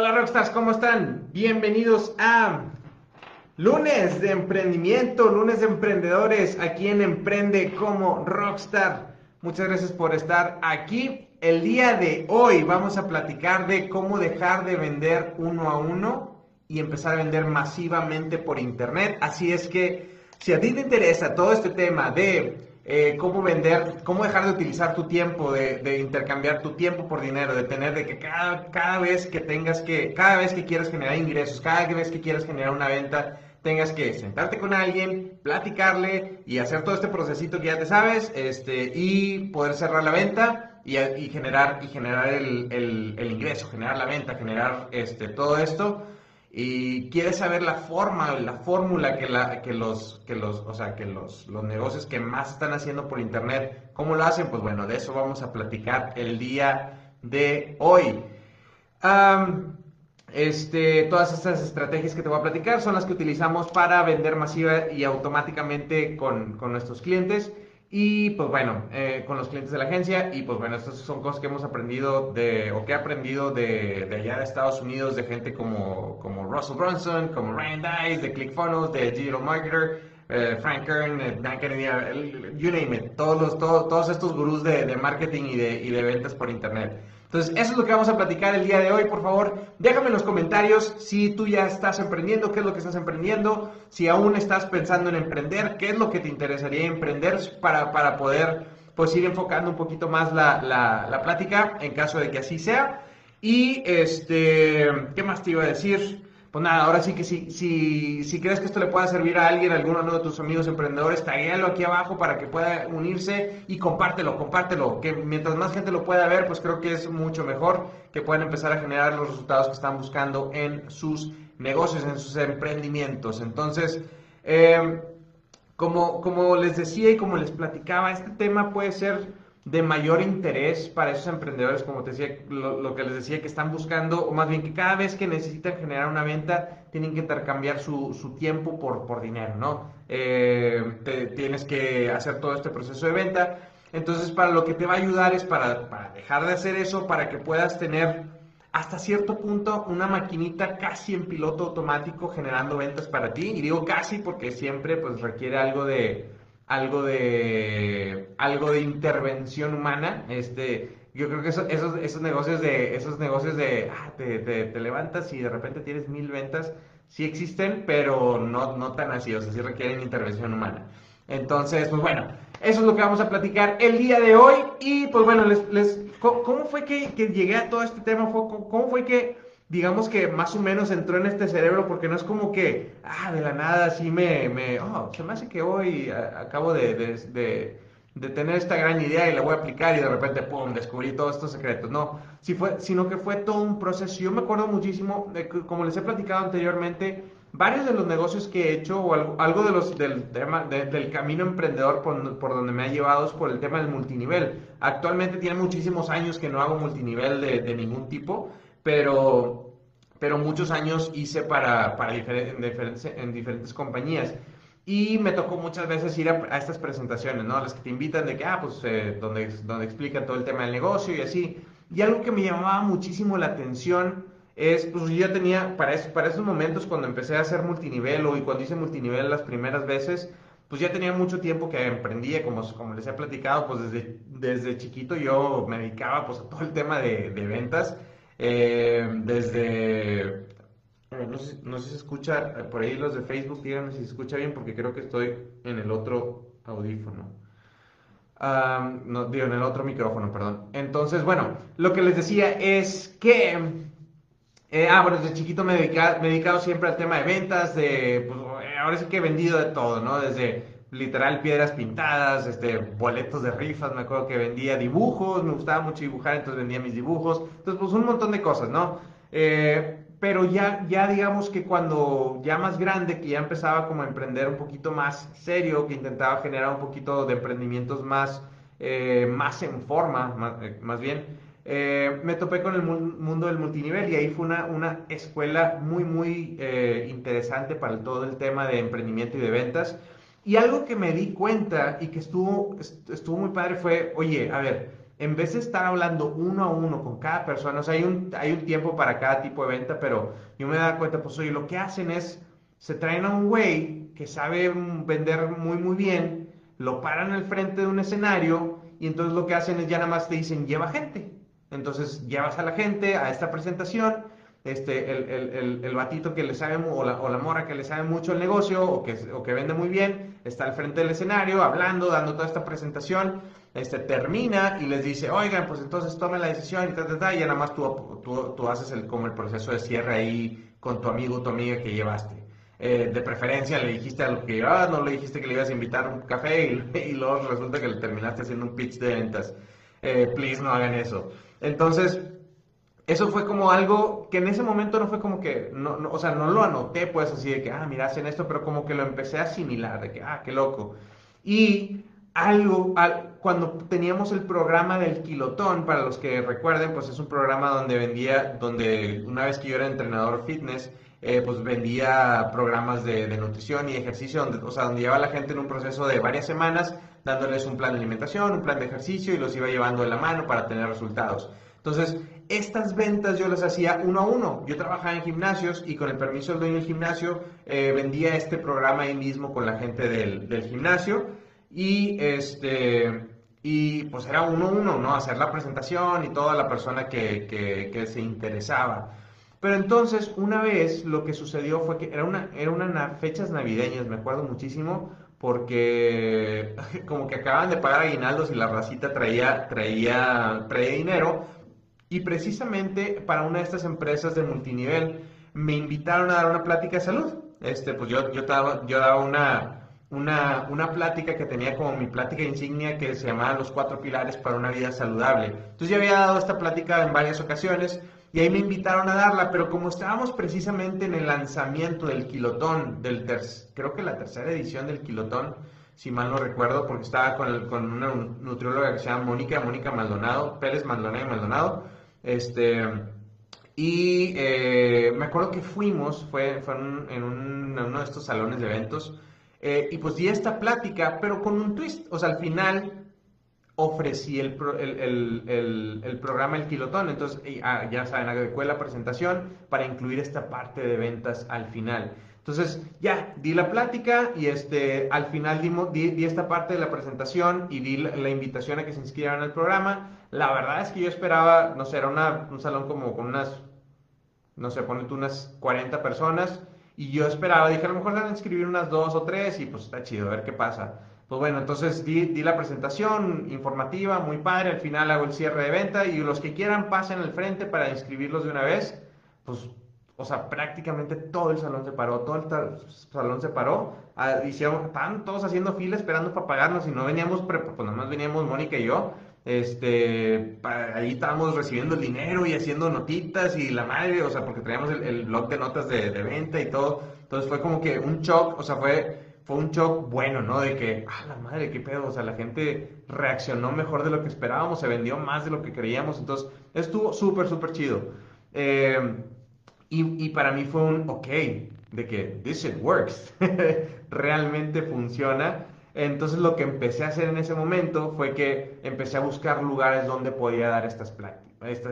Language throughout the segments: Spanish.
Hola Rockstars, ¿cómo están? Bienvenidos a lunes de emprendimiento, lunes de emprendedores, aquí en Emprende como Rockstar. Muchas gracias por estar aquí. El día de hoy vamos a platicar de cómo dejar de vender uno a uno y empezar a vender masivamente por internet. Así es que si a ti te interesa todo este tema de eh, cómo vender, cómo dejar de utilizar tu tiempo, de, intercambiar tu tiempo por dinero, de tener de que cada, cada vez que tengas que, cada vez que quieras generar ingresos, cada vez que quieras generar una venta, tengas que sentarte con alguien, platicarle y hacer todo este procesito que ya te sabes, este, y poder cerrar la venta y, generar, y generar el, el, ingreso, generar la venta, generar este, todo esto y quieres saber la forma, la fórmula que, la, que, los, que, los, o sea, que los, los negocios que más están haciendo por internet, ¿cómo lo hacen? Pues bueno, de eso vamos a platicar el día de hoy. este, todas estas estrategias que te voy a platicar son las que utilizamos para vender masiva y automáticamente con, con nuestros clientes. Y pues bueno, eh, con los clientes de la agencia, y pues bueno, estas son cosas que hemos aprendido de, o que he aprendido de, de allá de Estados Unidos, de gente como, como Russell Brunson, como Ryan Dice, de ClickFunnels, de Digital Marketer, eh, Frank Kern, eh, Dan Kennedy, you name it, todos, los, todos, todos estos gurús de, de marketing y de, y de ventas por internet. Entonces, eso es lo que vamos a platicar el día de hoy. Por favor, déjame en los comentarios si tú ya estás emprendiendo, qué es lo que estás emprendiendo, si aún estás pensando en emprender, qué es lo que te interesaría emprender para, para poder pues ir enfocando un poquito más la, la, la plática en caso de que así sea. Y este, ¿qué más te iba a decir? Pues nada, ahora sí que si, si, si crees que esto le pueda servir a alguien, a alguno de tus amigos emprendedores, taguéalo aquí abajo para que pueda unirse y compártelo, compártelo, que mientras más gente lo pueda ver, pues creo que es mucho mejor que puedan empezar a generar los resultados que están buscando en sus negocios, en sus emprendimientos. Entonces, eh, como, como les decía y como les platicaba, este tema puede ser de mayor interés para esos emprendedores, como te decía, lo, que les decía, que están buscando, o más bien que cada vez que necesitan generar una venta, tienen que intercambiar su, su tiempo por, por dinero, ¿no? Eh, te, tienes que hacer todo este proceso de venta. Entonces, para lo que te va a ayudar es para, para dejar de hacer eso, para que puedas tener hasta cierto punto una maquinita casi en piloto automático generando ventas para ti. Y digo casi porque siempre pues requiere algo de algo de algo de intervención humana. Este, yo creo que esos, esos negocios de esos negocios de ah, te, te, levantas y de repente tienes mil ventas, sí existen, pero no, no tan así, o sea, sí requieren intervención humana. Entonces, pues bueno, eso es lo que vamos a platicar el día de hoy. Y pues bueno, les, les ¿cómo fue que, que llegué a todo este tema? ¿Cómo fue que digamos que más o menos entró en este cerebro porque no es como que, ah, de la nada así me, me oh, se me hace que hoy acabo de, de, de, tener esta gran idea y la voy a aplicar y de repente, pum, descubrí todos estos secretos. No, fue, sino que fue todo un proceso. Yo me acuerdo muchísimo, de, como les he platicado anteriormente, varios de los negocios que he hecho o algo, de los, del tema del camino emprendedor por, por, donde me ha llevado es por el tema del multinivel. Actualmente tiene muchísimos años que no hago multinivel de, de ningún tipo pero, pero muchos años hice para, para diferentes, en diferentes compañías. Y me tocó muchas veces ir a, estas presentaciones, ¿no? Las que te invitan de que, ah, pues, eh, donde, donde explican todo el tema del negocio y así. Y algo que me llamaba muchísimo la atención es, pues yo tenía, para, para esos momentos cuando empecé a hacer multinivel o y cuando hice multinivel las primeras veces, pues ya tenía mucho tiempo que emprendía, como, como les he platicado, pues desde, desde chiquito yo me dedicaba pues a todo el tema de, de ventas eh, desde, no sé, si se escucha, eh, por ahí los de Facebook, díganme si se escucha bien porque creo que estoy en el otro audífono. no, digo, en el otro micrófono, perdón. Entonces, bueno, lo que les decía es que, eh, ah, bueno, desde chiquito me, me he dedicado siempre al tema de ventas, de, pues, ahora sí que he vendido de todo, ¿no? Desde literal piedras pintadas, este, boletos de rifas, me acuerdo que vendía dibujos, me gustaba mucho dibujar, entonces vendía mis dibujos, entonces pues un montón de cosas, ¿no? Eh, pero ya, ya digamos que cuando ya más grande, que ya empezaba como a emprender un poquito más serio, que intentaba generar un poquito de emprendimientos más, eh, más en forma, más, eh, bien, me topé con el mundo del multinivel y ahí fue una, una escuela muy, muy interesante para todo el tema de emprendimiento y de ventas. Y algo que me di cuenta y que estuvo, estuvo muy padre fue, oye, a ver, en vez de estar hablando uno a uno con cada persona, o sea, hay un, hay un tiempo para cada tipo de venta, pero yo me da cuenta, pues oye, lo que hacen es, se traen a un güey que sabe vender muy, muy bien, lo paran al frente de un escenario y entonces lo que hacen es ya nada más te dicen, lleva gente. Entonces llevas a la gente a esta presentación, este, el, el, el, el batito que le sabe, o la, o la mora que le sabe mucho el negocio, o que, o que vende muy bien, está al frente del escenario, hablando, dando toda esta presentación, este, termina y les dice, oigan, pues entonces tomen la decisión y y ya nada más tú, tú, tú, haces el, como el proceso de cierre ahí con tu amigo o tu amiga que llevaste. Eh, de preferencia le dijiste a lo que llevabas, no le dijiste que le ibas a invitar un café y, y luego resulta que le terminaste haciendo un pitch de ventas. Eh, please no hagan eso. Entonces, eso fue como algo que en ese momento no fue como que, no, o sea, no lo anoté pues así de que, ah, mira, hacen esto, pero como que lo empecé a asimilar, de que, ah, qué loco. Y algo, cuando teníamos el programa del kilotón, para los que recuerden, pues es un programa donde vendía, donde una vez que yo era entrenador fitness, eh, pues vendía programas de, de, nutrición y ejercicio, donde, o sea, donde llevaba a la gente en un proceso de varias semanas, dándoles un plan de alimentación, un plan de ejercicio y los iba llevando de la mano para tener resultados. Entonces, estas ventas yo las hacía uno a uno. Yo trabajaba en gimnasios y con el permiso del dueño del gimnasio eh, vendía este programa ahí mismo con la gente del, gimnasio y este y pues era uno a uno, ¿no? Hacer la presentación y toda la persona que, se interesaba. Pero entonces, una vez lo que sucedió fue que era una, era una fechas navideñas, me acuerdo muchísimo, porque como que acaban de pagar aguinaldos y la racita traía, traía, traía dinero. Y precisamente para una de estas empresas de multinivel me invitaron a dar una plática de salud. Este, pues yo, yo, daba, yo daba una, una, una plática que tenía como mi plática insignia que se llamaba Los cuatro pilares para una vida saludable. Entonces ya había dado esta plática en varias ocasiones y ahí me invitaron a darla, pero como estábamos precisamente en el lanzamiento del Kilotón, del creo que la tercera edición del Kilotón, si mal no recuerdo, porque estaba con, con una nutrióloga que se llama Mónica, Mónica Maldonado, Pérez Maldonado y Maldonado, este... Y eh, me acuerdo que fuimos, fue, fue en, en, un, en uno de estos salones de eventos, eh, y pues di esta plática, pero con un twist. O sea, al final ofrecí el, el, el, el programa El Kilotón. Entonces, ah, ya saben, adecué la presentación para incluir esta parte de ventas al final. Entonces, ya, di la plática y este, al final dimos, di, esta parte de la presentación y di la, invitación a que se inscribieran al programa. La verdad es que yo esperaba, no sé, era una, un salón como con unas, no sé, ponete unas 40 personas y yo esperaba, dije, a lo mejor van a inscribir unas dos o tres y pues está chido, a ver qué pasa. Pues bueno, entonces di, di, la presentación informativa, muy padre, al final hago el cierre de venta y los que quieran pasen al frente para inscribirlos de una vez. Pues, o sea, prácticamente todo el salón se paró, todo el salón se paró. Ah, hicieron, estaban todos haciendo fila esperando para pagarnos y no veníamos, pues nada más veníamos Mónica y yo este, ahí estábamos recibiendo el dinero y haciendo notitas y la madre, o sea, porque traíamos el, blog de notas de, venta y todo. Entonces fue como que un shock, o sea, fue, fue un shock bueno, ¿no? De que, ah, la madre, qué pedo, o sea, la gente reaccionó mejor de lo que esperábamos, se vendió más de lo que creíamos, entonces estuvo súper, súper chido. Eh, y, y para mí fue un, ok, de que this shit works, realmente funciona. Entonces lo que empecé a hacer en ese momento fue que empecé a buscar lugares donde podía dar estas pláticas.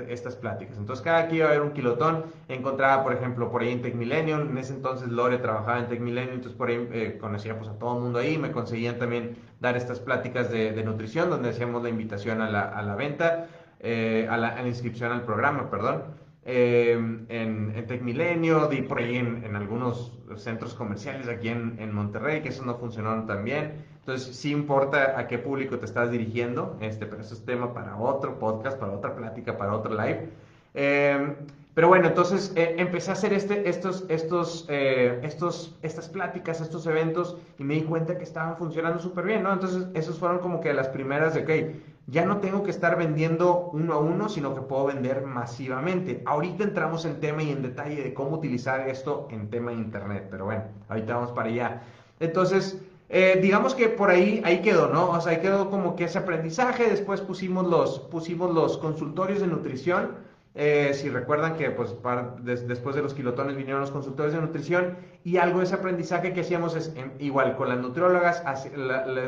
Estas, pláticas. Entonces cada que iba a haber un kilotón, encontraba, por ejemplo, por ahí en Tech Millennium, en ese entonces Lore trabajaba en Tech Millennium, entonces por ahí eh, conocía pues, a todo el mundo ahí, me conseguían también dar estas pláticas de, nutrición, donde hacíamos la invitación a la, a la venta, eh, a, la, a, la, inscripción al programa, perdón. Eh, en, en Tech Milenio, di por ahí en, en, algunos centros comerciales aquí en, en Monterrey, que eso no funcionaron tan bien. Entonces, sí importa a qué público te estás dirigiendo, este, pero eso es tema para otro podcast, para otra plática, para otro live. Eh, pero bueno, entonces eh, empecé a hacer este, estos, estos, eh, estos, estas pláticas, estos eventos, y me di cuenta que estaban funcionando súper bien, ¿no? Entonces, esos fueron como que las primeras de, ok, ya no tengo que estar vendiendo uno a uno, sino que puedo vender masivamente. Ahorita entramos en tema y en detalle de cómo utilizar esto en tema de internet, pero bueno, ahorita vamos para allá. Entonces, eh, digamos que por ahí, ahí quedó, ¿no? O sea, ahí quedó como que ese aprendizaje, después pusimos los, pusimos los consultorios de nutrición, Eh, si recuerdan que pues, después de los kilotones vinieron los consultores de nutrición y algo de ese aprendizaje que hacíamos es igual con las nutriólogas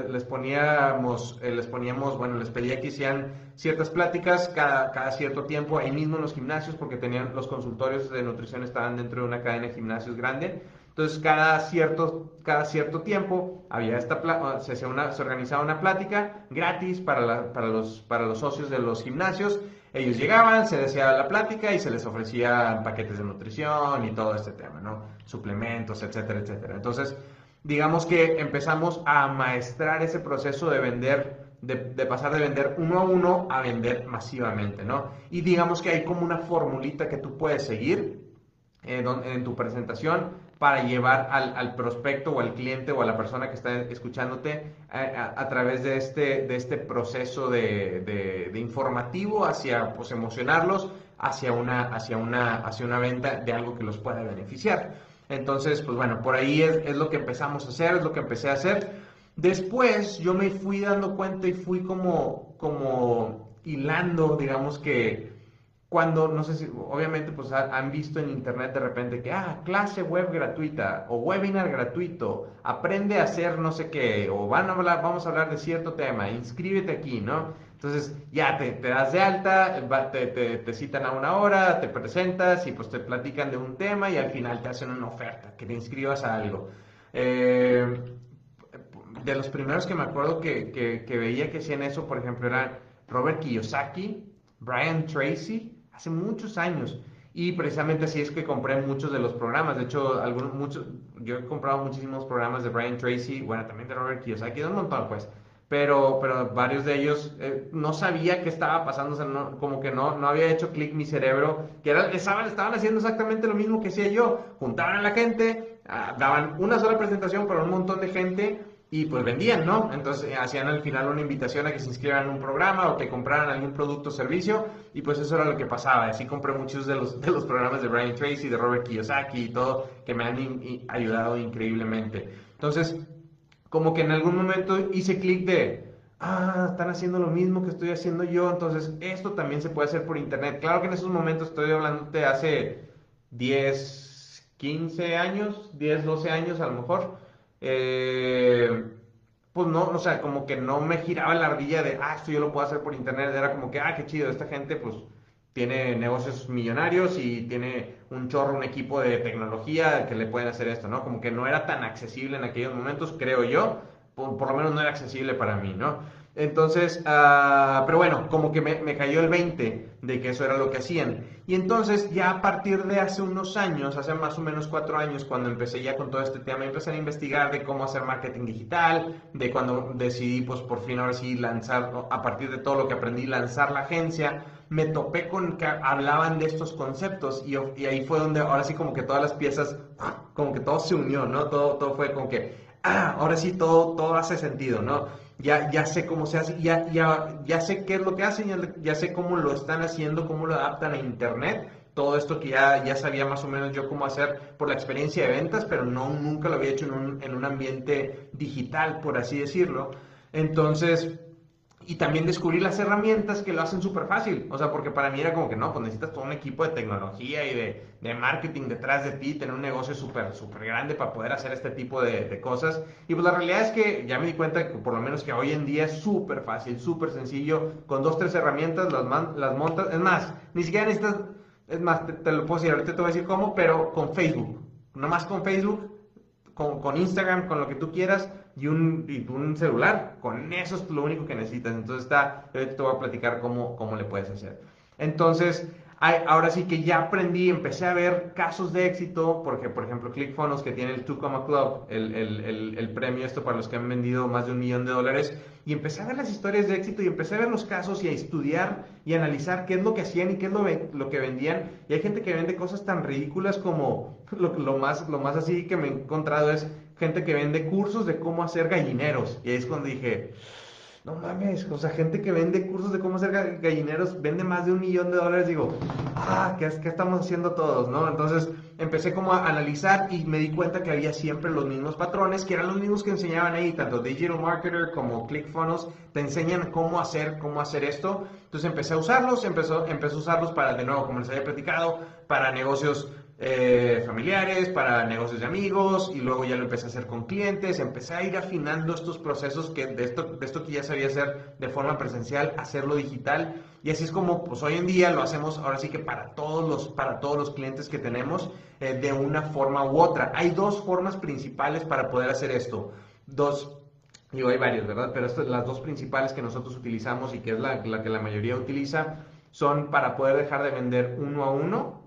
les poníamos, eh, les poníamos, bueno, les pedía que hicieran ciertas pláticas cada, cierto tiempo ahí mismo en los gimnasios porque tenían los consultorios de nutrición estaban dentro de una cadena de gimnasios grande. Entonces, cada cierto, cada cierto tiempo había esta se, se organizaba una plática gratis para, para, los, para los socios de los gimnasios ellos llegaban, se decía la plática y se les ofrecían paquetes de nutrición y todo este tema, ¿no? Suplementos, etcétera, etcétera. Entonces, digamos que empezamos a maestrar ese proceso de vender, de, pasar de vender uno a uno a vender masivamente, ¿no? Y digamos que hay como una formulita que tú puedes seguir eh, en tu presentación para llevar al, prospecto o al cliente o a la persona que está escuchándote eh, a, través de este, de este proceso de, informativo hacia pues, emocionarlos hacia una, hacia, una, hacia una venta de algo que los pueda beneficiar. Entonces, pues bueno, por ahí es, es lo que empezamos a hacer, es lo que empecé a hacer. Después yo me fui dando cuenta y fui como, como hilando, digamos que cuando, no sé si, obviamente, pues han visto en internet de repente que, ah, clase web gratuita o webinar gratuito, aprende a hacer no sé qué, o van a hablar, vamos a hablar de cierto tema, inscríbete aquí, ¿no? Entonces ya te, te das de alta, te, te, citan a una hora, te presentas y pues te platican de un tema y al final te hacen una oferta, que te inscribas a algo. Eh, de los primeros que me acuerdo que, que veía que hacían eso, por ejemplo, eran Robert Kiyosaki, Brian Tracy, hace muchos años. Y precisamente así es que compré muchos de los programas. De hecho, algunos, muchos, yo he comprado muchísimos programas de Brian Tracy, bueno, también de Robert Kiyosaki, un montón, pues. Pero, pero varios de ellos eh, no sabía qué estaba pasando, como que no, no había hecho clic mi cerebro, que era, estaban, estaban haciendo exactamente lo mismo que hacía yo. Juntaban a la gente, ah, daban una sola presentación para un montón de gente y pues vendían, ¿no? Entonces hacían al final una invitación a que se inscriban en un programa o que compraran algún producto o servicio y pues eso era lo que pasaba. Así compré muchos de los, de los programas de Brian Tracy, de Robert Kiyosaki y todo, que me han ayudado increíblemente. Entonces, como que en algún momento hice clic de, ah, están haciendo lo mismo que estoy haciendo yo, entonces esto también se puede hacer por internet. Claro que en esos momentos estoy hablando de hace 10, 15 años, 10, 12 años a lo mejor eh, pues no, o sea, como que no me giraba la ardilla de, ah, esto yo lo puedo hacer por internet, era como que, ah, qué chido, esta gente pues tiene negocios millonarios y tiene un chorro, un equipo de tecnología que le pueden hacer esto, ¿no? Como que no era tan accesible en aquellos momentos, creo yo, por, por lo menos no era accesible para mí, ¿no? Entonces, uh, pero bueno, como que me, me, cayó el 20 de que eso era lo que hacían. Y entonces, ya a partir de hace unos años, hace más o menos cuatro años, cuando empecé ya con todo este tema, empecé a investigar de cómo hacer marketing digital, de cuando decidí, pues por fin ahora sí lanzar, a partir de todo lo que aprendí, lanzar la agencia, me topé con que hablaban de estos conceptos y, y ahí fue donde ahora sí como que todas las piezas, como que todo se unió, ¿no? Todo, todo fue como que, ah, ahora sí todo, todo hace sentido, ¿no? Ya, ya sé cómo se hace, ya, ya, ya sé qué es lo que hacen, ya, sé cómo lo están haciendo, cómo lo adaptan a Internet. Todo esto que ya, ya sabía más o menos yo cómo hacer por la experiencia de ventas, pero no, nunca lo había hecho en un, en un ambiente digital, por así decirlo. Entonces, y también descubrí las herramientas que lo hacen súper fácil. O sea, porque para mí era como que no, pues necesitas todo un equipo de tecnología y de, de marketing detrás de ti, tener un negocio súper, súper grande para poder hacer este tipo de, de, cosas. Y pues la realidad es que ya me di cuenta que por lo menos que hoy en día es súper fácil, súper sencillo. Con dos, tres herramientas las, las montas. Es más, ni siquiera necesitas, es más, te, lo puedo decir, ahorita te voy a decir cómo, pero con Facebook. Nomás con Facebook, con Instagram, con lo que tú quieras y un, y un celular. Con eso es lo único que necesitas. Entonces está, te voy a platicar cómo, cómo le puedes hacer. Entonces, ahora sí que ya aprendí, empecé a ver casos de éxito, porque por ejemplo ClickFunnels que tiene el 2 Club, el, el, el, premio esto para los que han vendido más de un millón de dólares, y empecé a ver las historias de éxito y empecé a ver los casos y a estudiar y analizar qué es lo que hacían y qué es lo, lo que vendían. Y hay gente que vende cosas tan ridículas como lo, lo, más, lo más así que me he encontrado es gente que vende cursos de cómo hacer gallineros. Y ahí es cuando dije, no mames, o sea, gente que vende cursos de cómo hacer gallineros, vende más de un millón de dólares, digo, ah, ¿qué, ¿qué, estamos haciendo todos, no? Entonces empecé como a analizar y me di cuenta que había siempre los mismos patrones, que eran los mismos que enseñaban ahí, tanto Digital Marketer como ClickFunnels, te enseñan cómo hacer, cómo hacer esto, Entonces empecé a usarlos, empezó, empecé a usarlos para, de nuevo, como les había platicado, para negocios eh, familiares, para negocios de amigos, y luego ya lo empecé a hacer con clientes, empecé a ir afinando estos procesos que de esto, de esto que ya sabía hacer de forma presencial, hacerlo digital, y así es como pues hoy en día lo hacemos ahora sí que para todos los, para todos los clientes que tenemos eh, de una forma u otra. Hay dos formas principales para poder hacer esto, dos Digo, hay varios, ¿verdad? Pero estas, las dos principales que nosotros utilizamos y que es la, que la mayoría utiliza son para poder dejar de vender uno a uno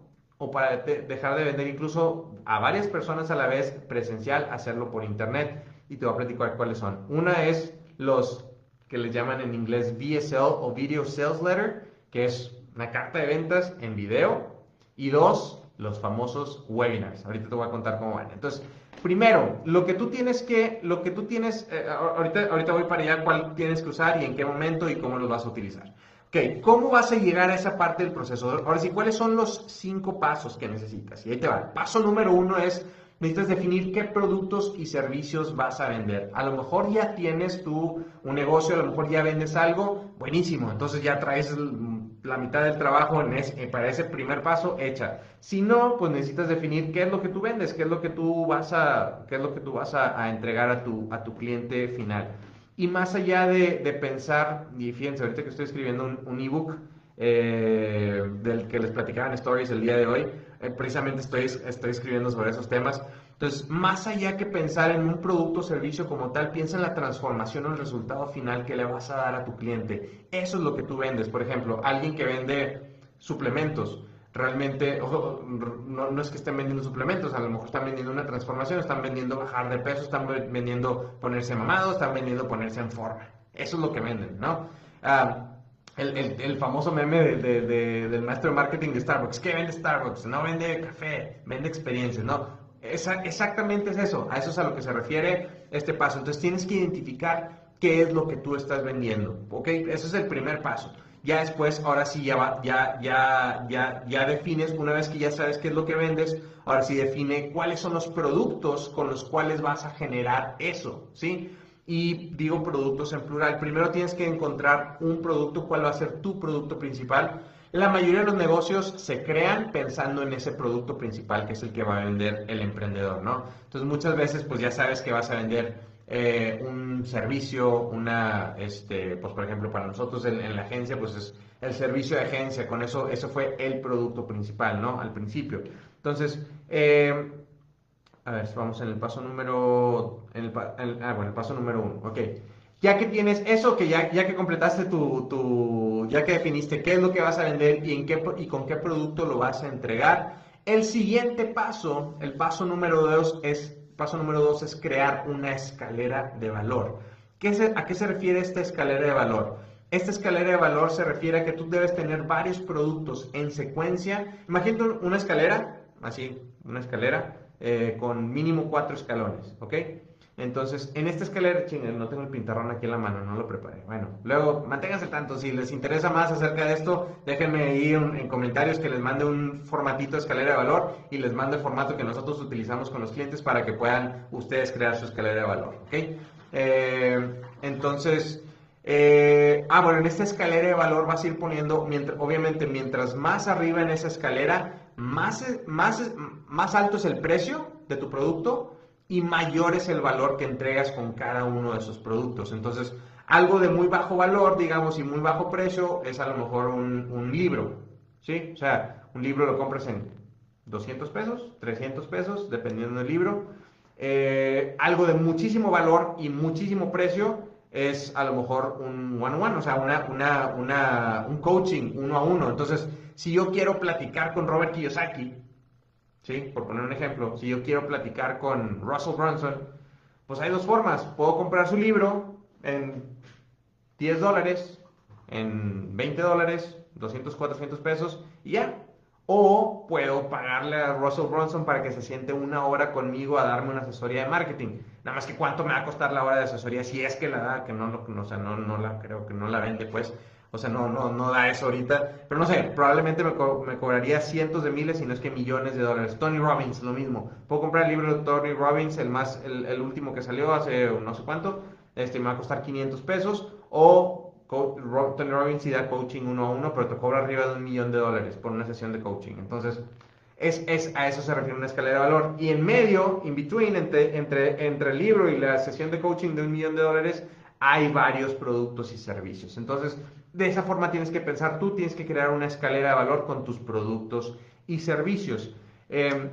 o para dejar de vender incluso a varias personas a la vez presencial, hacerlo por internet. Y te voy a platicar cuáles son. Una es los que les llaman en inglés VSL o Video Sales Letter, que es una carta de ventas en video. Y dos, los famosos webinars. Ahorita te voy a contar cómo van. Entonces, Primero, lo que tú tienes que, lo que tú tienes, eh, ahorita, ahorita voy para allá, cuál tienes que usar y en qué momento y cómo los vas a utilizar. Ok, ¿cómo vas a llegar a esa parte del proceso? Ahora sí, ¿cuáles son los cinco pasos que necesitas? Y ahí te va. Paso número uno es, necesitas definir qué productos y servicios vas a vender. A lo mejor ya tienes tú un negocio, a lo mejor ya vendes algo, buenísimo. Entonces ya traes la mitad del trabajo en eh, para ese primer paso hecha. Si no, pues necesitas definir qué es lo que tú vendes, qué es lo que tú vas a, qué es lo que tú vas a, entregar a tu, a tu cliente final. Y más allá de, de pensar, y fíjense, ahorita que estoy escribiendo un, ebook eh, del que les platicaba en Stories el día de hoy, eh, precisamente estoy, estoy escribiendo sobre esos temas. Entonces, más allá que pensar en un producto o servicio como tal, piensa en la transformación o el resultado final que le vas a dar a tu cliente. Eso es lo que tú vendes. Por ejemplo, alguien que vende suplementos, realmente, ojo, no, es que estén vendiendo suplementos, a lo mejor están vendiendo una transformación, están vendiendo bajar de peso, están vendiendo ponerse mamado, están vendiendo ponerse en forma. Eso es lo que venden, ¿no? Ah, el, famoso meme del maestro de marketing de Starbucks. ¿Qué vende Starbucks? No vende café, vende experiencias, ¿no? exactamente es eso, a eso es a lo que se refiere este paso. Entonces tienes que identificar qué es lo que tú estás vendiendo, ¿ok? Ese es el primer paso. Ya después, ahora sí, ya, ya, ya, ya defines, una vez que ya sabes qué es lo que vendes, ahora sí define cuáles son los productos con los cuales vas a generar eso, ¿sí? Y digo productos en plural. Primero tienes que encontrar un producto, cuál va a ser tu producto principal la mayoría de los negocios se crean pensando en ese producto principal que es el que va a vender el emprendedor, ¿no? Entonces muchas veces pues ya sabes que vas a vender eh, un servicio, una, este, pues por ejemplo para nosotros en, la agencia pues es el servicio de agencia, con eso, eso fue el producto principal, ¿no? Al principio. Entonces, eh, a ver, vamos en el paso número, en el, ah, bueno, el paso número uno, ok ya que tienes eso, que ya, ya que completaste tu, tu, ya que definiste qué es lo que vas a vender y, en qué, y con qué producto lo vas a entregar, el siguiente paso, el paso número dos es, paso número dos es crear una escalera de valor. ¿Qué ¿A qué se refiere esta escalera de valor? Esta escalera de valor se refiere a que tú debes tener varios productos en secuencia. Imagínate una escalera, así, una escalera eh, con mínimo cuatro escalones, ¿ok? Entonces, en esta escalera, chingue, no tengo el pintarrón aquí en la mano, no lo preparé. Bueno, luego, manténganse tanto. Si les interesa más acerca de esto, déjenme ahí en comentarios que les mande un formatito de escalera de valor y les mande el formato que nosotros utilizamos con los clientes para que puedan ustedes crear su escalera de valor. ¿Ok? Eh, entonces, eh, ah, bueno, en esta escalera de valor vas a ir poniendo, mientras, obviamente, mientras más arriba en esa escalera, más, más, más alto es el precio de tu producto y mayor es el valor que entregas con cada uno de esos productos. Entonces, algo de muy bajo valor, digamos, y muy bajo precio es a lo mejor un, libro, ¿sí? O sea, un libro lo compras en 200 pesos, 300 pesos, dependiendo del libro. Eh, algo de muchísimo valor y muchísimo precio es a lo mejor un one-on-one, o sea, una, una, un coaching uno a uno. Entonces, si yo quiero platicar con Robert Kiyosaki, ¿sí? Por poner un ejemplo, si yo quiero platicar con Russell Brunson, pues hay dos formas. Puedo comprar su libro en 10 dólares, en 20 dólares, 200, 400 pesos y ya. O puedo pagarle a Russell Brunson para que se siente una hora conmigo a darme una asesoría de marketing. Nada más que cuánto me va a costar la hora de asesoría si es que la da, que no, no, o sea, no, no la creo que no la vende, pues. O sea, no, no, no da eso ahorita. Pero no sé, probablemente me, cobraría cientos de miles, si no es que millones de dólares. Tony Robbins, lo mismo. Puedo comprar el libro de Tony Robbins, el, más, el, último que salió hace no sé cuánto. Este me va a costar 500 pesos. O Tony Robbins sí da coaching uno a uno, pero te cobra arriba de un millón de dólares por una sesión de coaching. Entonces, es, es, a eso se refiere una escalera de valor. Y en medio, in between, entre, entre, entre el libro y la sesión de coaching de un millón de dólares, hay varios productos y servicios. Entonces, de esa forma tienes que pensar, tú tienes que crear una escalera de valor con tus productos y servicios. Em,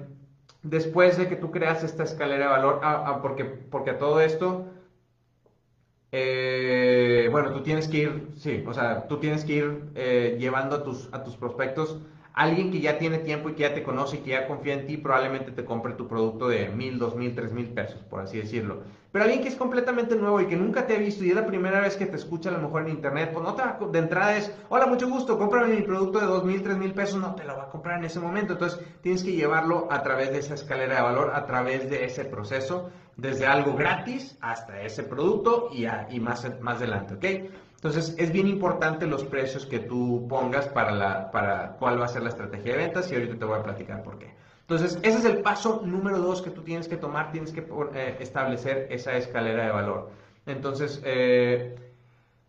después de que tú creas esta escalera de valor, ah, ah, porque, porque a todo esto, eh, bueno, tú tienes que ir, sí, o sea, tú tienes que ir eh, llevando a tus, a tus prospectos alguien que ya tiene tiempo y que ya te conoce y que ya confía en ti, probablemente te compre tu producto de mil, dos mil, tres mil pesos, por así decirlo. Pero alguien que es completamente nuevo y que nunca te ha visto y es la primera vez que te escucha a lo mejor en internet, pues no de entrada es, hola, mucho gusto, cómprame mi producto de dos mil, tres mil pesos, no te lo va a comprar en ese momento. Entonces tienes que llevarlo a través de esa escalera de valor, a través de ese proceso, desde algo gratis hasta ese producto y, y más, más adelante, ¿ok? Entonces, es bien importante los precios que tú pongas para, la, para cuál va a ser la estrategia de ventas y ahorita te voy a platicar por qué. Entonces, ese es el paso número dos que tú tienes que tomar, tienes que eh, establecer esa escalera de valor. Entonces, eh,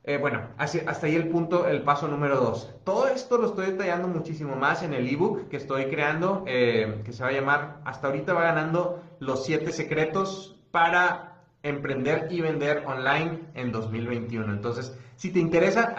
eh, bueno, hasta ahí el punto, el paso número dos. Todo esto lo estoy detallando muchísimo más en el ebook que estoy creando, que se va a llamar, hasta ahorita va ganando los siete secretos para emprender y vender online en 2021. Entonces, si te interesa,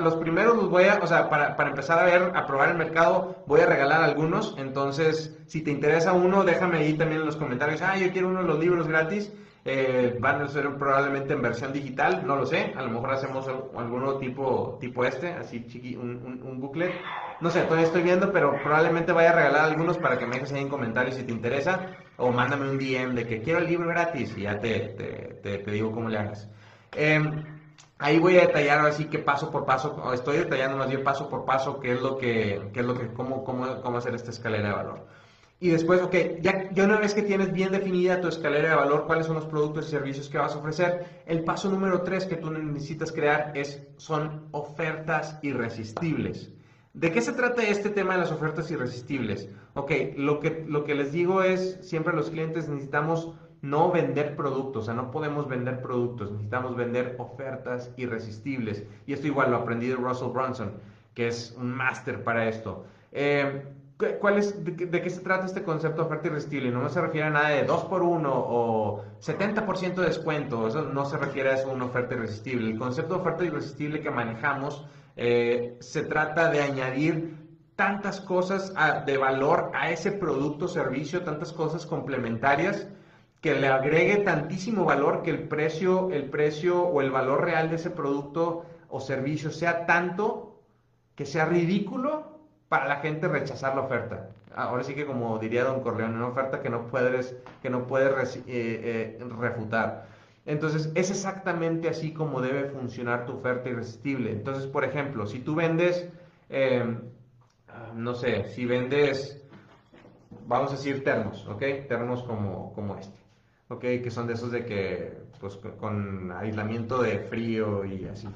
los primeros los voy a, o sea, para, para, empezar a ver, a probar el mercado, voy a regalar algunos. Entonces, si te interesa uno, déjame ahí también en los comentarios, ah, yo quiero uno de los libros gratis. Eh, van a ser probablemente en versión digital, no lo sé, a lo mejor hacemos alguno tipo, tipo este, así chiqui, un, un, booklet, no sé, todavía estoy viendo, pero probablemente vaya a regalar algunos para que me dejes ahí en comentarios si te interesa, o mándame un DM de que quiero el libro gratis y ya te, te, te, digo cómo le hagas. Em, ahí voy a detallar así que paso por paso, estoy detallando más bien paso por paso qué es lo que, qué es lo que, cómo, cómo, cómo hacer esta escalera de valor. Y después, ok, ya, ya, una vez que tienes bien definida tu escalera de valor, cuáles son los productos y servicios que vas a ofrecer, el paso número tres que tú necesitas crear es, son ofertas irresistibles. ¿De qué se trata este tema de las ofertas irresistibles? Ok, lo que, lo que les digo es, siempre a los clientes necesitamos no vender productos, o sea, no podemos vender productos, necesitamos vender ofertas irresistibles. Y esto igual lo aprendí de Russell Brunson, que es un máster para esto. Eh, ¿Cuál es, de, qué se trata este concepto de oferta irresistible? No se refiere a nada de 2 por 1 o 70% de descuento, eso no se refiere a eso, una oferta irresistible. El concepto de oferta irresistible que manejamos eh, se trata de añadir tantas cosas de valor a ese producto o servicio, tantas cosas complementarias que le agregue tantísimo valor que el precio, el precio o el valor real de ese producto o servicio sea tanto que sea ridículo para la gente rechazar la oferta. Ahora sí que como diría Don Corleone, una oferta que no puedes, que no puedes eh, eh, refutar. Entonces es exactamente así como debe funcionar tu oferta irresistible. Entonces, por ejemplo, si tú vendes, em, no sé, si vendes, vamos a decir termos, ¿ok? Termos como, como este, ¿ok? Que son de esos de que, pues con aislamiento de frío y así,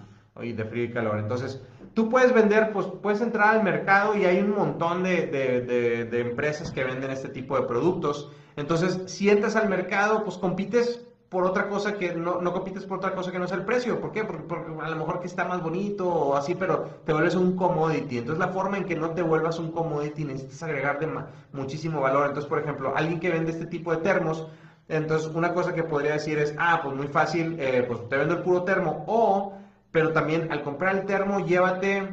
y de frío y calor. Entonces, tú puedes vender, pues puedes entrar al mercado y hay un montón de, empresas que venden este tipo de productos. Entonces, si entras al mercado, pues compites por otra cosa que no, no compites por otra cosa que no es el precio. ¿Por qué? Porque, a lo mejor que está más bonito o así, pero te vuelves un commodity. Entonces, la forma en que no te vuelvas un commodity necesitas agregar de muchísimo valor. Entonces, por ejemplo, alguien que vende este tipo de termos, entonces una cosa que podría decir es, ah, pues muy fácil, eh, pues te vendo el puro termo. O pero también al comprar el termo, llévate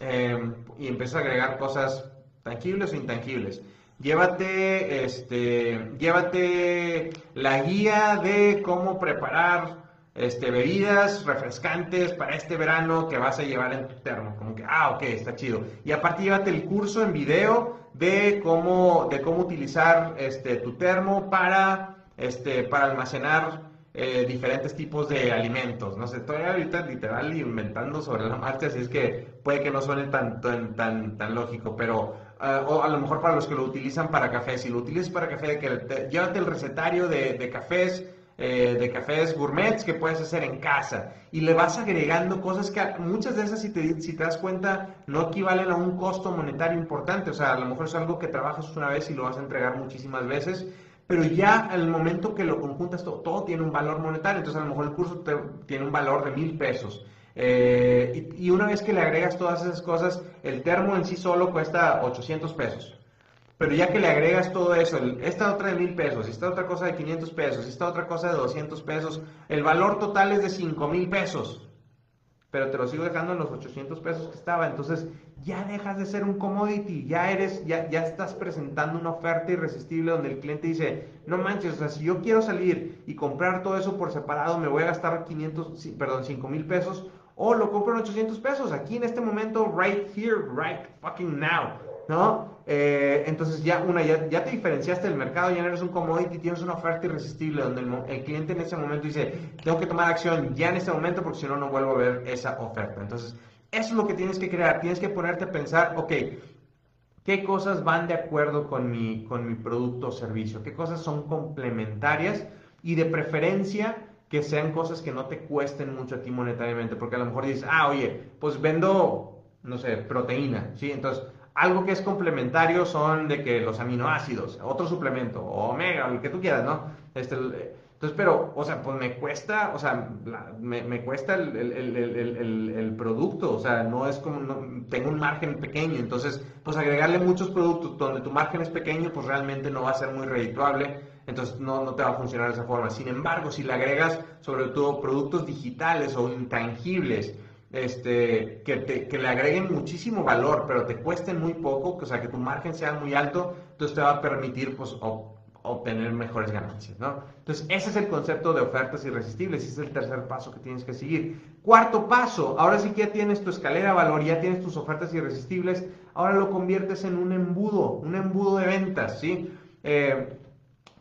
em, y empieza a agregar cosas tangibles o intangibles. Llévate, este, llévate la guía de cómo preparar este, bebidas refrescantes para este verano que vas a llevar en tu termo. Como que, ah, ok, está chido. Y aparte llévate el curso en video de cómo, de cómo utilizar este, tu termo para, este, para almacenar eh, diferentes tipos de alimentos. No sé, estoy ahorita literal inventando sobre la marcha, así es que puede que no suene tan, tan, tan, tan lógico, pero eh, o a lo mejor para los que lo utilizan para café, si lo utilizas para café, que llévate el recetario de, cafés. Eh, de cafés gourmets que puedes hacer en casa y le vas agregando cosas que muchas de esas si te, si te das cuenta no equivalen a un costo monetario importante, o sea, a lo mejor es algo que trabajas una vez y lo vas a entregar muchísimas veces pero ya al momento que lo conjuntas todo, todo tiene un valor monetario, entonces a lo mejor el curso tiene un valor de mil pesos. Eh, y, una vez que le agregas todas esas cosas, el termo en sí solo cuesta 800 pesos. Pero ya que le agregas todo eso, esta otra de 1000 pesos, esta otra cosa de 500 pesos, esta otra cosa de 200 pesos, el valor total es de 5000 pesos. Pero te lo sigo dejando en los 800 pesos que estaba. Entonces ya dejas de ser un commodity, ya eres, ya, ya estás presentando una oferta irresistible donde el cliente dice, no manches, o sea, si yo quiero salir y comprar todo eso por separado, me voy a gastar 500, perdón, 5000 pesos o lo compro en 800 pesos, aquí en este momento, right here, right fucking now, ¿no? Eh, entonces ya, una, ya, ya, te diferenciaste del mercado, ya no eres un commodity, tienes una oferta irresistible donde el, cliente en ese momento dice, tengo que tomar acción ya en este momento porque si no, no vuelvo a ver esa oferta. Entonces, eso es lo que tienes que crear, tienes que ponerte a pensar, ok, ¿qué cosas van de acuerdo con mi, con mi producto o servicio? ¿Qué cosas son complementarias? Y de preferencia, que sean cosas que no te cuesten mucho a ti monetariamente, porque a lo mejor dices, ah, oye, pues vendo, no sé, proteína, ¿sí? Entonces, algo que es complementario son de que los aminoácidos, otro suplemento, omega, el que tú quieras, ¿no? Este, entonces, pero, o sea, pues me cuesta, o sea, me, me, cuesta el, el, el, el, producto, o sea, no es como, tengo un margen pequeño, entonces, pues agregarle muchos productos donde tu margen es pequeño, pues realmente no va a ser muy redituable entonces no, no te va a funcionar de esa forma. Sin embargo, si le agregas sobre todo productos digitales o intangibles, este, que, te, que, le agreguen muchísimo valor, pero te cuesten muy poco, o sea, que tu margen sea muy alto, entonces te va a permitir pues, obtener mejores ganancias, ¿no? Entonces, ese es el concepto de ofertas irresistibles, ese es el tercer paso que tienes que seguir. Cuarto paso, ahora sí que ya tienes tu escalera de valor, ya tienes tus ofertas irresistibles, ahora lo conviertes en un embudo, un embudo de ventas, ¿sí? Eh,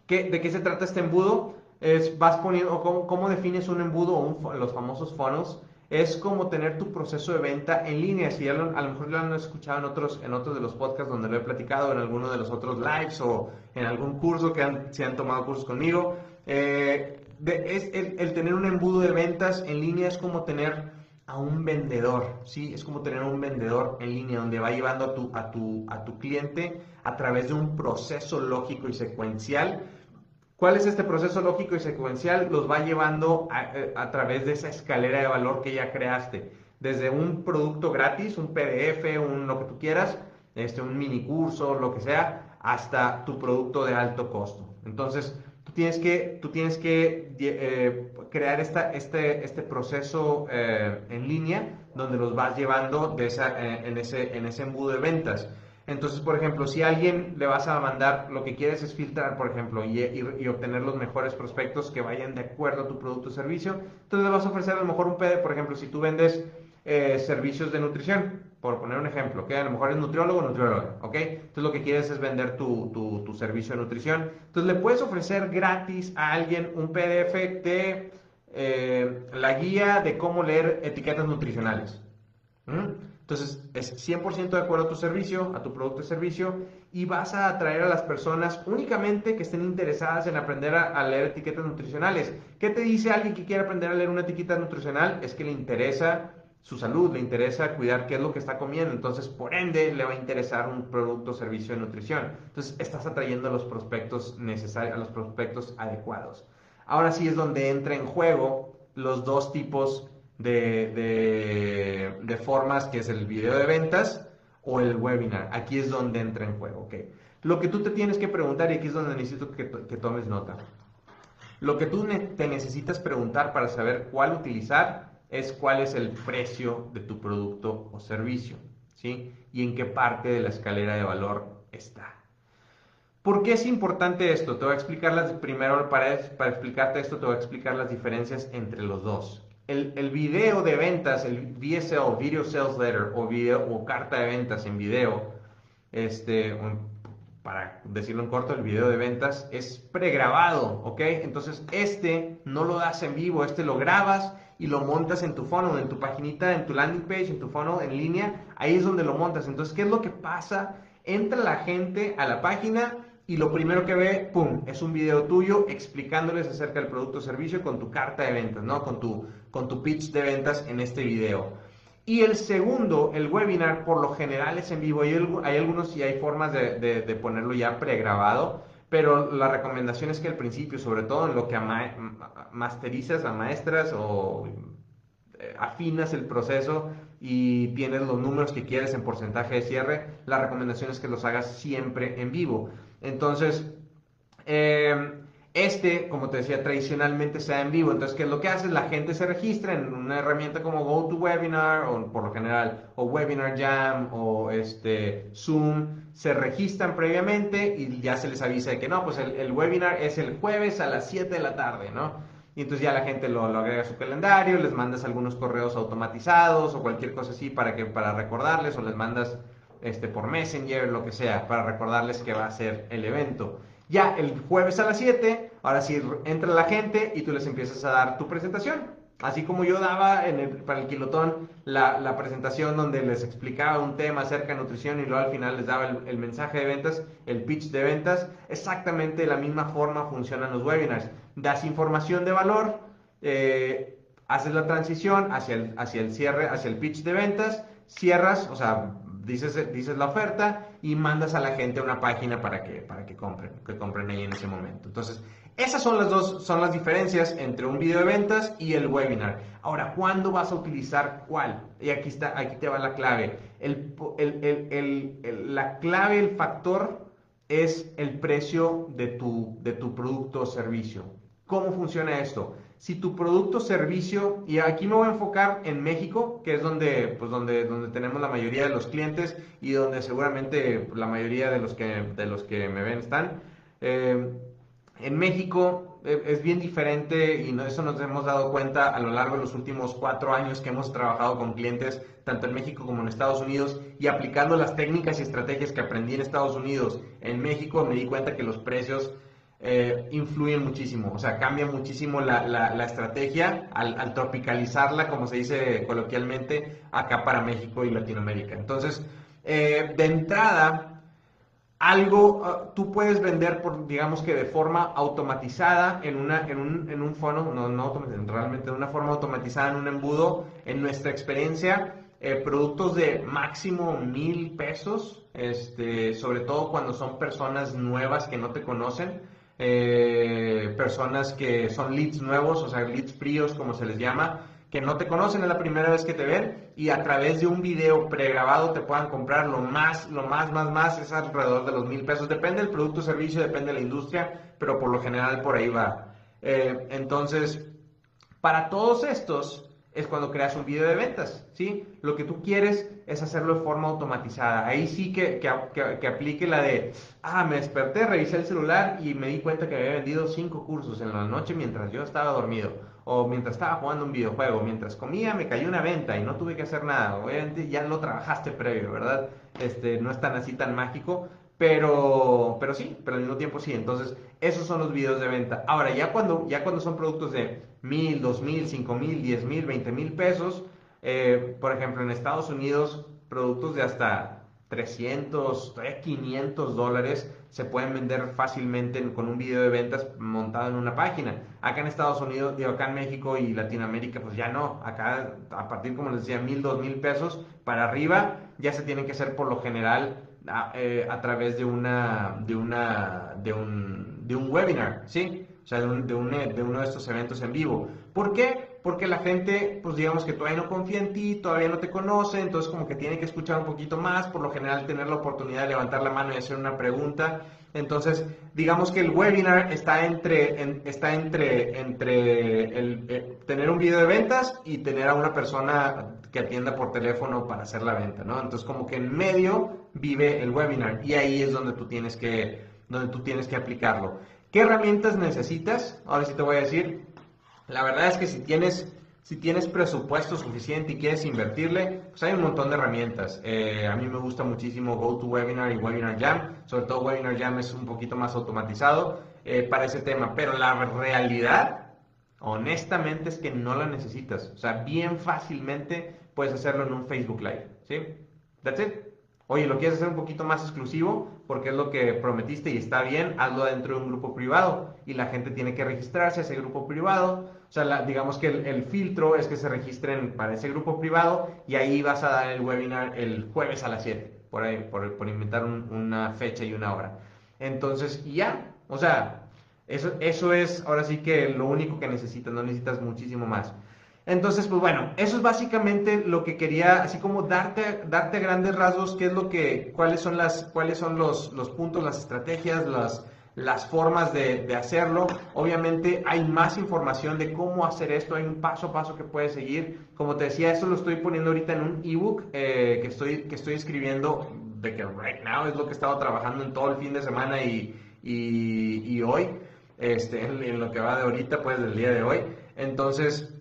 ¿De qué se trata este embudo? Es, vas poniendo, ¿cómo, defines un embudo o los famosos funnels? Es como tener tu proceso de venta en línea. Si a lo mejor lo han escuchado en otros, en otros de los podcasts donde lo he platicado, en alguno de los otros lives o en algún curso que han, se han tomado cursos conmigo. Eh, es el, tener un embudo de ventas en línea es como tener a un vendedor, ¿sí? Es como tener un vendedor en línea donde va llevando a tu, a tu, a tu cliente a través de un proceso lógico y secuencial ¿Cuál es este proceso lógico y secuencial? Los va llevando eh, a, través de esa escalera de valor que ya creaste. Desde un producto gratis, un PDF, un lo que tú quieras, este, un mini curso, lo que sea, hasta tu producto de alto costo. Entonces, tú tienes que, tú tienes que eh, crear esta, este, este proceso eh, en línea donde los vas llevando de esa, en, ese, en ese embudo de ventas. Entonces, por ejemplo, si a alguien le vas a mandar, lo que quieres es filtrar, por ejemplo, y, obtener los mejores prospectos que vayan de acuerdo a tu producto o servicio, entonces le vas a ofrecer a lo mejor un PD, por ejemplo, si tú vendes eh, servicios de nutrición, por poner un ejemplo, que a lo mejor es nutriólogo o nutrióloga, ¿ok? Entonces lo que quieres es vender tu, tu, servicio de nutrición. Entonces le puedes ofrecer gratis a alguien un PDF de eh, la guía de cómo leer etiquetas nutricionales. Entonces, es 100% de acuerdo a tu servicio, a tu producto y servicio, y vas a atraer a las personas únicamente que estén interesadas en aprender a, leer etiquetas nutricionales. ¿Qué te dice alguien que quiere aprender a leer una etiqueta nutricional? Es que le interesa su salud, le interesa cuidar qué es lo que está comiendo, entonces por ende le va a interesar un producto o servicio de nutrición. Entonces estás atrayendo a los prospectos necesarios, a los prospectos adecuados. Ahora sí es donde entra en juego los dos tipos de, de, formas que es el video de ventas o el webinar. Aquí es donde entra en juego. Lo que tú te tienes que preguntar, y aquí es donde necesito que, que tomes nota. Lo que tú te necesitas preguntar para saber cuál utilizar es cuál es el precio de tu producto o servicio, ¿sí? Y en qué parte de la escalera de valor está. ¿Por qué es importante esto? Te voy a explicar primero, para, para explicarte esto, te voy a explicar las diferencias entre los dos el, el, video de ventas, el VSL, Video Sales Letter, o, video, o carta de ventas en video, este, para decirlo en corto, el video de ventas es pregrabado, ¿ok? Entonces, este no lo das en vivo, este lo grabas y lo montas en tu funnel, en tu paginita, en tu landing page, en tu funnel en línea, ahí es donde lo montas. Entonces, ¿qué es lo que pasa? Entra la gente a la página, y lo primero que ve, ¡pum!, es un video tuyo explicándoles acerca del producto o servicio con tu carta de ventas, ¿no? Con tu, con tu pitch de ventas en este video. Y el segundo, el webinar, por lo general es en vivo. Hay, hay algunos y hay formas de, de, ponerlo ya pregrabado, pero la recomendación es que al principio, sobre todo en lo que masterizas, a maestras o eh, afinas el proceso y tienes los números que quieres en porcentaje de cierre, la recomendación es que los hagas siempre en vivo. Entonces, eh, este, como te decía, tradicionalmente se da en vivo. Entonces, ¿qué es lo que hace? La gente se registra en una herramienta como GoToWebinar o por lo general, o Webinar Jam o este, Zoom. Se registran previamente y ya se les avisa de que no, pues el, webinar es el jueves a las 7 de la tarde, ¿no? Y entonces ya la gente lo, agrega a su calendario, les mandas algunos correos automatizados o cualquier cosa así para, que, para recordarles o les mandas este, por Messenger, lo que sea, para recordarles que va a ser el evento. Ya el jueves a las 7, ahora sí entra la gente y tú les empiezas a dar tu presentación. Así como yo daba en el, para el kilotón la, presentación donde les explicaba un tema acerca de nutrición y luego al final les daba el, mensaje de ventas, el pitch de ventas, exactamente de la misma forma funcionan los webinars. Das información de valor, eh, haces la transición hacia el, hacia el cierre, hacia el pitch de ventas, cierras, o sea, dices, dices la oferta y mandas a la gente a una página para que, para que compren, que compren ahí en ese momento. Entonces, esas son las dos, son las diferencias entre un video de ventas y el webinar. Ahora, ¿cuándo vas a utilizar cuál? Y aquí está, aquí te va la clave. El, la clave, el factor es el precio de tu, de tu producto o servicio. ¿Cómo funciona esto? Si tu producto o servicio, y aquí me voy a enfocar en México, que es donde, pues donde, donde tenemos la mayoría de los clientes y donde seguramente la mayoría de los que, de los que me ven están. Eh, en México eh, es bien diferente y eso nos hemos dado cuenta a lo largo de los últimos cuatro años que hemos trabajado con clientes tanto en México como en Estados Unidos y aplicando las técnicas y estrategias que aprendí en Estados Unidos. En México me di cuenta que los precios eh, influyen muchísimo, o sea, cambia muchísimo la, estrategia al, tropicalizarla, como se dice coloquialmente, acá para México y Latinoamérica. Entonces, eh, de entrada, algo uh, tú puedes vender, por, digamos que de forma automatizada en, una, en, un, en fono, no, no realmente de una forma automatizada en un embudo, en nuestra experiencia, eh, productos de máximo mil pesos, este, sobre todo cuando son personas nuevas que no te conocen eh, personas que son leads nuevos, o sea, leads fríos, como se les llama, que no te conocen, es la primera vez que te ven y a través de un video pregrabado te puedan comprar lo más, lo más, más, más, es alrededor de los mil pesos. Depende del producto o servicio, depende de la industria, pero por lo general por ahí va. Eh, entonces, para todos estos, es cuando creas un video de ventas, ¿sí? Lo que tú quieres es hacerlo de forma automatizada. Ahí sí que, que, aplique la de, ah, me desperté, revisé el celular y me di cuenta que había vendido cinco cursos en la noche mientras yo estaba dormido, o mientras estaba jugando un videojuego, mientras comía me cayó una venta y no tuve que hacer nada. Obviamente ya lo trabajaste previo, ¿verdad? Este, no es tan así tan mágico, pero, pero sí, pero al mismo tiempo sí. Entonces, esos son los videos de venta. Ahora, ya cuando, ya cuando son productos de mil, dos mil, cinco mil, diez mil, veinte mil pesos, eh, por ejemplo, en Estados Unidos, productos de hasta 300, 500 dólares se pueden vender fácilmente con un video de ventas montado en una página. Acá en Estados Unidos, digo, acá en México y Latinoamérica, pues ya no. Acá, a partir, como les decía, mil, dos mil pesos para arriba, ya se tienen que hacer por lo general a, eh, a, través de una de una de un, de un webinar, ¿sí? O sea, de, un, de, de, uno de estos eventos en vivo. ¿Por qué? Porque la gente, pues digamos que todavía no confía en ti, todavía no te conoce, entonces como que tiene que escuchar un poquito más, por lo general tener la oportunidad de levantar la mano y hacer una pregunta. Entonces, digamos que el webinar está entre, está entre, entre eh, tener un video de ventas y tener a una persona que atienda por teléfono para hacer la venta, ¿no? Entonces, como que en medio vive el webinar y ahí es donde tú tienes que, donde tú tienes que aplicarlo. ¿Qué herramientas necesitas? Ahora sí te voy a decir. La verdad es que si tienes, si tienes presupuesto suficiente y quieres invertirle, pues hay un montón de herramientas. Eh, a mí me gusta muchísimo GoToWebinar y Webinar Jam. Sobre todo Webinar Jam es un poquito más automatizado eh, para ese tema. Pero la realidad, honestamente, es que no la necesitas. O sea, bien fácilmente puedes hacerlo en un Facebook Live. ¿Sí? That's it. Oye, ¿lo quieres hacer un poquito más exclusivo? Porque es lo que prometiste y está bien, hazlo dentro de un grupo privado y la gente tiene que registrarse a ese grupo privado. O sea, digamos que el, filtro es que se registren para ese grupo privado y ahí vas a dar el webinar el jueves a las 7, por ahí, por, inventar una fecha y una hora. Entonces, ya, o sea, eso, eso es ahora sí que lo único que necesitas, no necesitas muchísimo más. Entonces, pues bueno, eso es básicamente lo que quería, así como darte, darte grandes rasgos, qué es lo que, cuáles son las, cuáles son los, los puntos, las estrategias, las, las formas de, de, hacerlo. Obviamente hay más información de cómo hacer esto, hay un paso a paso que puedes seguir. Como te decía, esto lo estoy poniendo ahorita en un ebook eh, que, estoy, que estoy escribiendo, de que right now es lo que he estado trabajando en todo el fin de semana y, y, y hoy, este, en, en, lo que va de ahorita, pues del día de hoy. Entonces,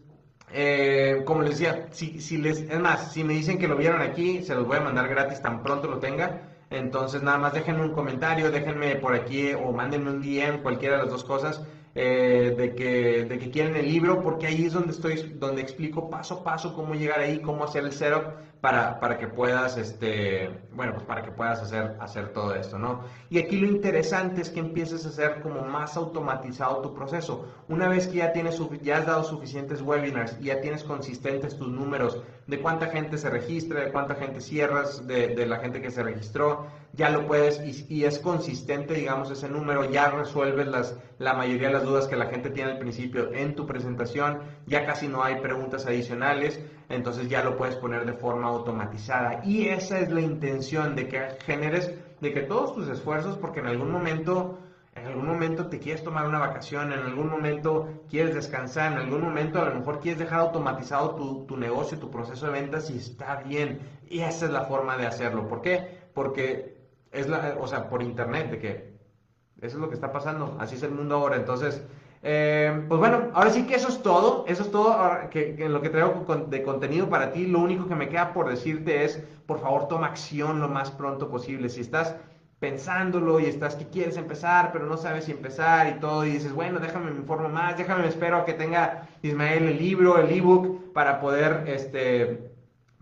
eh, como les decía, si, si les, es más, si me dicen que lo vieron aquí, se los voy a mandar gratis tan pronto lo tenga. Entonces, nada más déjenme un comentario, déjenme por aquí o mándenme un DM, cualquiera de las dos cosas. Eh, de, que, de que quieren el libro, porque ahí es donde estoy, donde explico paso a paso cómo llegar ahí, cómo hacer el setup para, para que puedas, este, bueno, pues para que puedas hacer, hacer todo esto, ¿no? Y aquí lo interesante es que empieces a hacer como más automatizado tu proceso. Una vez que ya tienes, ya has dado suficientes webinars y ya tienes consistentes tus números de cuánta gente se registra, de cuánta gente cierras, de, la gente que se registró, ya lo puedes y, y, es consistente, digamos, ese número, ya resuelves las, la mayoría de las dudas que la gente tiene al principio en tu presentación, ya casi no hay preguntas adicionales, entonces ya lo puedes poner de forma automatizada. Y esa es la intención de que generes, de que todos tus esfuerzos, porque en algún momento, en algún momento te quieres tomar una vacación, en algún momento quieres descansar, en algún momento a lo mejor quieres dejar automatizado tu, tu negocio, tu proceso de ventas y está bien. Y esa es la forma de hacerlo. ¿Por qué? Porque es la, o sea, por internet, de que eso es lo que está pasando, así es el mundo ahora. Entonces, eh, pues bueno, ahora sí que eso es todo, eso es todo que, que, lo que traigo de contenido para ti. Lo único que me queda por decirte es, por favor, toma acción lo más pronto posible. Si estás pensándolo y estás que quieres empezar, pero no sabes si empezar y todo, y dices, bueno, déjame me informo más, déjame me espero a que tenga Ismael el libro, el ebook, para poder, este,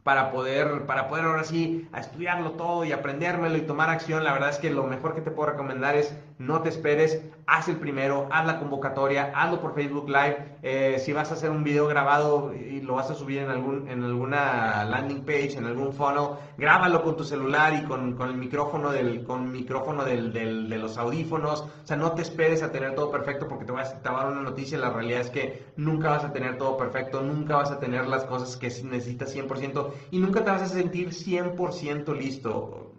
para poder, para poder ahora sí estudiarlo todo y aprendérmelo y tomar acción, la verdad es que lo mejor que te puedo recomendar es no te esperes, haz el primero, haz la convocatoria, hazlo por Facebook Live. Eh, si vas a hacer un video grabado y lo vas a subir en, algún, en alguna landing page, en algún funnel, grábalo con tu celular y con, con el micrófono, del, con micrófono del, del, de los audífonos. O sea, no te esperes a tener todo perfecto porque te voy a dar una noticia. La realidad es que nunca vas a tener todo perfecto, nunca vas a tener las cosas que necesitas 100% y nunca te vas a sentir 100% listo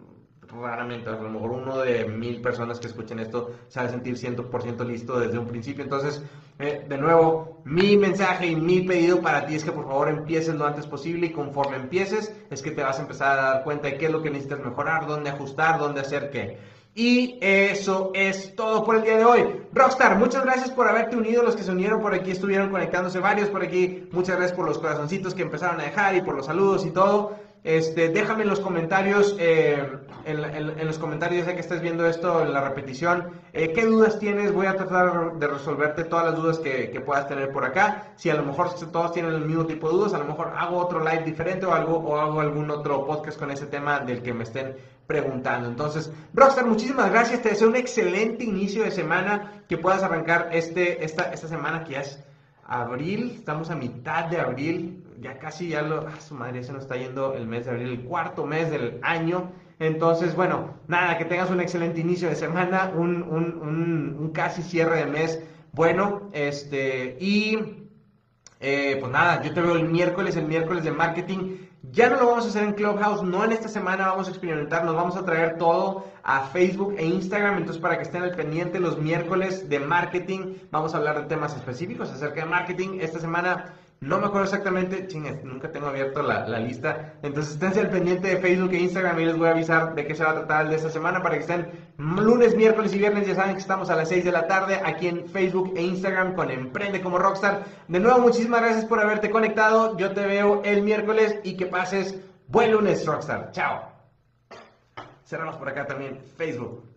raramente, a lo mejor uno de mil personas que escuchen esto se va a sentir 100% listo desde un principio. Entonces, eh, de nuevo, mi mensaje y mi pedido para ti es que por favor empieces lo antes posible y conforme empieces es que te vas a empezar a dar cuenta de qué es lo que necesitas mejorar, dónde ajustar, dónde hacer qué. Y eso es todo por el día de hoy. Rockstar, muchas gracias por haberte unido. Los que se unieron por aquí estuvieron conectándose varios por aquí. Muchas gracias por los corazoncitos que empezaron a dejar y por los saludos y todo. Este, déjame en los comentarios, eh, en, los comentarios, ya que estés viendo esto en la repetición, eh, qué dudas tienes. Voy a tratar de resolverte todas las dudas que, que, puedas tener por acá. Si a lo mejor todos tienen el mismo tipo de dudas, a lo mejor hago otro live diferente o, algo, o hago algún otro podcast con ese tema del que me estén preguntando. Entonces, Rockstar, muchísimas gracias. Te deseo un excelente inicio de semana, que puedas arrancar este, esta, esta semana que ya es abril. Estamos a mitad de abril ya casi ya lo, ah, su madre, se nos está yendo el mes de abril, el cuarto mes del año. Entonces, bueno, nada, que tengas un excelente inicio de semana, un, un, un, casi cierre de mes bueno, este, y eh, pues nada, yo te veo el miércoles, el miércoles de marketing. Ya no lo vamos a hacer en Clubhouse, no en esta semana vamos a experimentar, nos vamos a traer todo a Facebook e Instagram, entonces para que estén al pendiente los miércoles de marketing, vamos a hablar de temas específicos acerca de marketing. Esta semana no me acuerdo exactamente, chingas, nunca tengo abierto la, la, lista. Entonces esténse al pendiente de Facebook e Instagram y les voy a avisar de qué se va a tratar el de esta semana para que estén lunes, miércoles y viernes. Ya saben que estamos a las 6 de la tarde aquí en Facebook e Instagram con Emprende como Rockstar. De nuevo, muchísimas gracias por haberte conectado. Yo te veo el miércoles y que pases buen lunes, Rockstar. Chao. Cerramos por acá también Facebook.